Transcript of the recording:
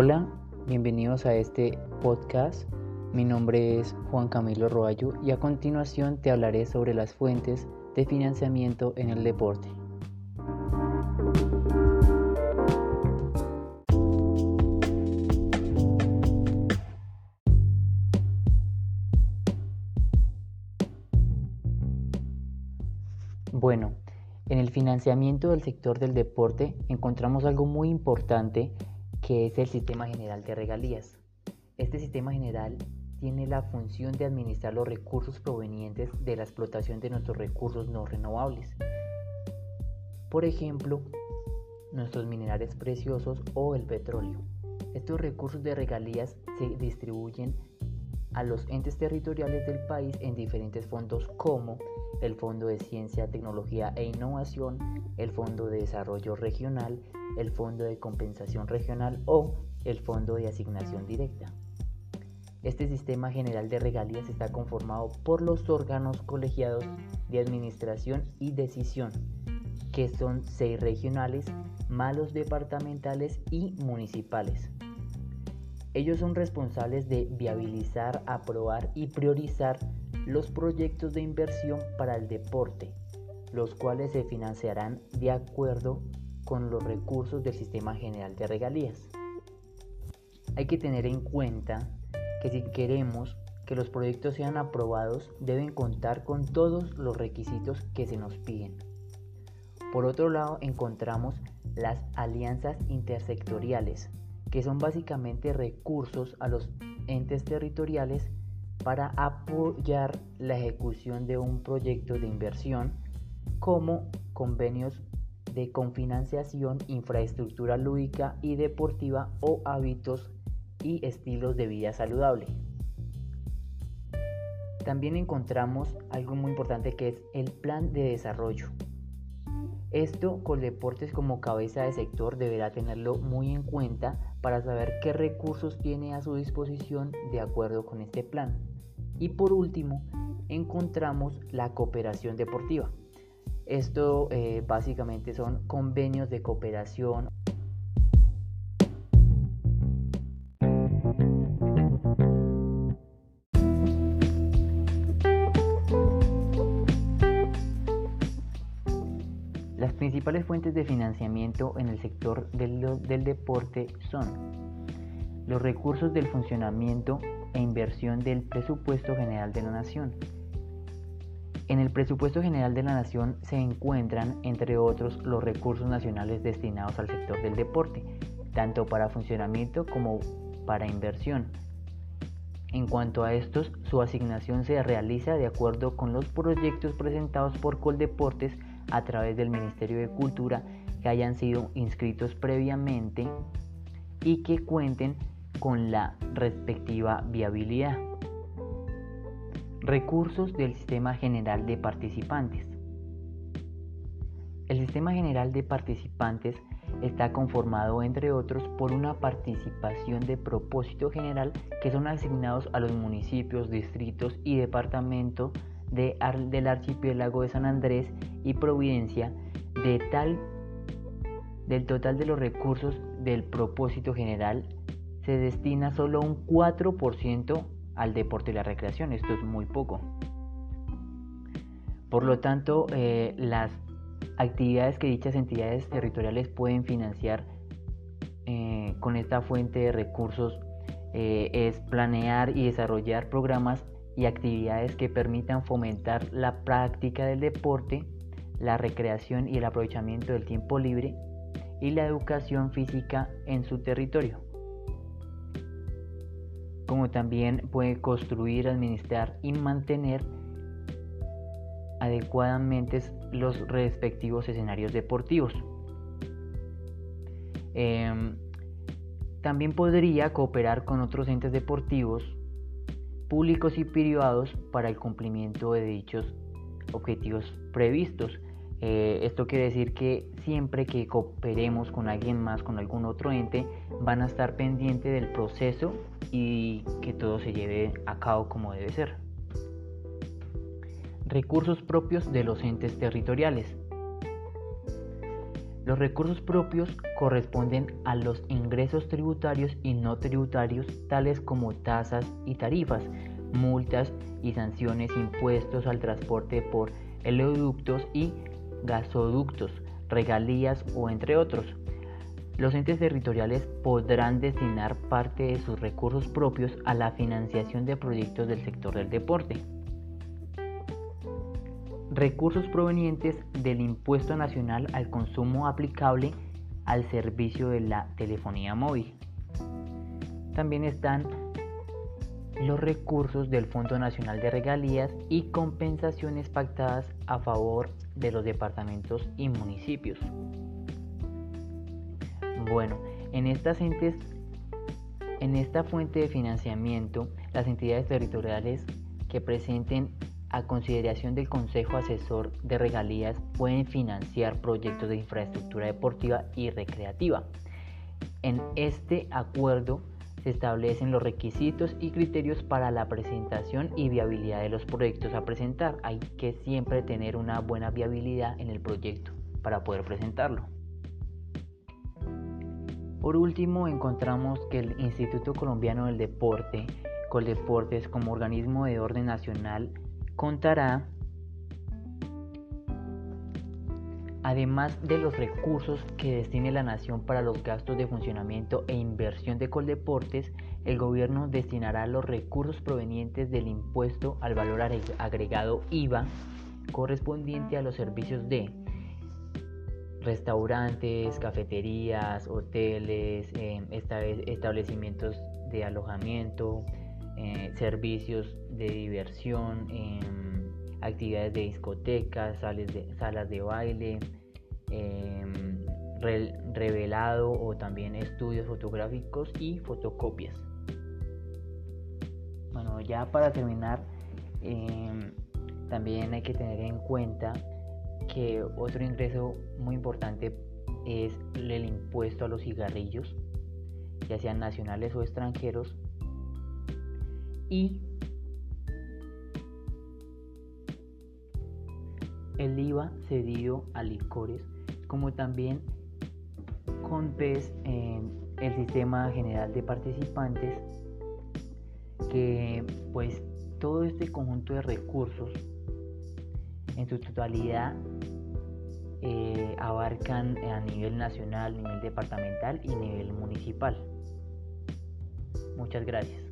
Hola, bienvenidos a este podcast. Mi nombre es Juan Camilo Roayo y a continuación te hablaré sobre las fuentes de financiamiento en el deporte. Bueno, en el financiamiento del sector del deporte encontramos algo muy importante que es el sistema general de regalías. Este sistema general tiene la función de administrar los recursos provenientes de la explotación de nuestros recursos no renovables. Por ejemplo, nuestros minerales preciosos o el petróleo. Estos recursos de regalías se distribuyen a los entes territoriales del país en diferentes fondos como el Fondo de Ciencia, Tecnología e Innovación, el Fondo de Desarrollo Regional, el Fondo de Compensación Regional o el Fondo de Asignación Directa. Este sistema general de regalías está conformado por los órganos colegiados de administración y decisión, que son seis regionales, malos departamentales y municipales. Ellos son responsables de viabilizar, aprobar y priorizar los proyectos de inversión para el deporte, los cuales se financiarán de acuerdo con los recursos del Sistema General de Regalías. Hay que tener en cuenta que si queremos que los proyectos sean aprobados deben contar con todos los requisitos que se nos piden. Por otro lado encontramos las alianzas intersectoriales, que son básicamente recursos a los entes territoriales para apoyar la ejecución de un proyecto de inversión como convenios de confinanciación, infraestructura lúdica y deportiva o hábitos y estilos de vida saludable. También encontramos algo muy importante que es el plan de desarrollo. Esto con deportes como cabeza de sector deberá tenerlo muy en cuenta para saber qué recursos tiene a su disposición de acuerdo con este plan. Y por último, encontramos la cooperación deportiva. Esto eh, básicamente son convenios de cooperación. Las principales fuentes de financiamiento en el sector del, deporte son los recursos del funcionamiento e inversión del presupuesto general de la nación. En el presupuesto general de la nación se encuentran, entre otros, los recursos nacionales destinados al sector del deporte, tanto para funcionamiento como para inversión. En cuanto a estos, su asignación se realiza de acuerdo con los proyectos presentados por Coldeportes a través del Ministerio de Cultura que hayan sido inscritos previamente y que cuenten con la respectiva viabilidad. Recursos del Sistema General de Participantes. El Sistema General de Participantes está conformado, entre otros, por una participación de propósito general que son asignados a los municipios, distritos y departamentos de, del archipiélago de San Andrés y Providencia de tal, del total de los recursos del propósito general se destina solo un 4% al deporte y la recreación. Esto es muy poco. Por lo tanto, eh, las actividades que dichas entidades territoriales pueden financiar eh, con esta fuente de recursos eh, es planear y desarrollar programas y actividades que permitan fomentar la práctica del deporte, la recreación y el aprovechamiento del tiempo libre y la educación física en su territorio como también puede construir, administrar y mantener adecuadamente los respectivos escenarios deportivos. Em, también podría cooperar con otros entes deportivos públicos y privados para el cumplimiento de dichos objetivos previstos. Eh, esto quiere decir que siempre que cooperemos con alguien más, con algún otro ente, van a estar pendientes del proceso y que todo se lleve a cabo como debe ser. Recursos propios de los entes territoriales. Los recursos propios corresponden a los ingresos tributarios y no tributarios, tales como tasas y tarifas, multas y sanciones, impuestos al transporte por oleoductos y gasoductos, regalías o entre otros. Los entes territoriales podrán destinar parte de sus recursos propios a la financiación de proyectos del sector del deporte recursos provenientes del impuesto nacional al consumo aplicable al servicio de la telefonía móvil. También están los recursos del Fondo Nacional de Regalías y compensaciones pactadas a favor de los departamentos y municipios. Bueno, en estas en esta fuente de financiamiento, las entidades territoriales que presenten a consideración del Consejo Asesor de Regalías, pueden financiar proyectos de infraestructura deportiva y recreativa. En este acuerdo se establecen los requisitos y criterios para la presentación y viabilidad de los proyectos a presentar. Hay que siempre tener una buena viabilidad en el proyecto para poder presentarlo. Por último, encontramos que el Instituto Colombiano del Deporte, Coldeportes, como organismo de orden nacional, contará, además de los recursos que destine la nación para los gastos de funcionamiento e inversión de Coldeportes, el gobierno destinará los recursos provenientes del impuesto al valor agregado IVA correspondiente a los servicios de restaurantes, cafeterías, hoteles, em, establecimientos de alojamiento, eh, servicios de diversión, em, actividades de discotecas, salas de, salas de baile, em, revelado o también estudios fotográficos y fotocopias. Bueno, ya para terminar, em, también hay que tener en cuenta que otro ingreso muy importante es el impuesto a los cigarrillos, ya sean nacionales o extranjeros, y el IVA cedido a licores, como también con PES en el sistema general de participantes, que pues todo este conjunto de recursos en su totalidad eh, abarcan a nivel nacional, nivel departamental y nivel municipal. Muchas gracias.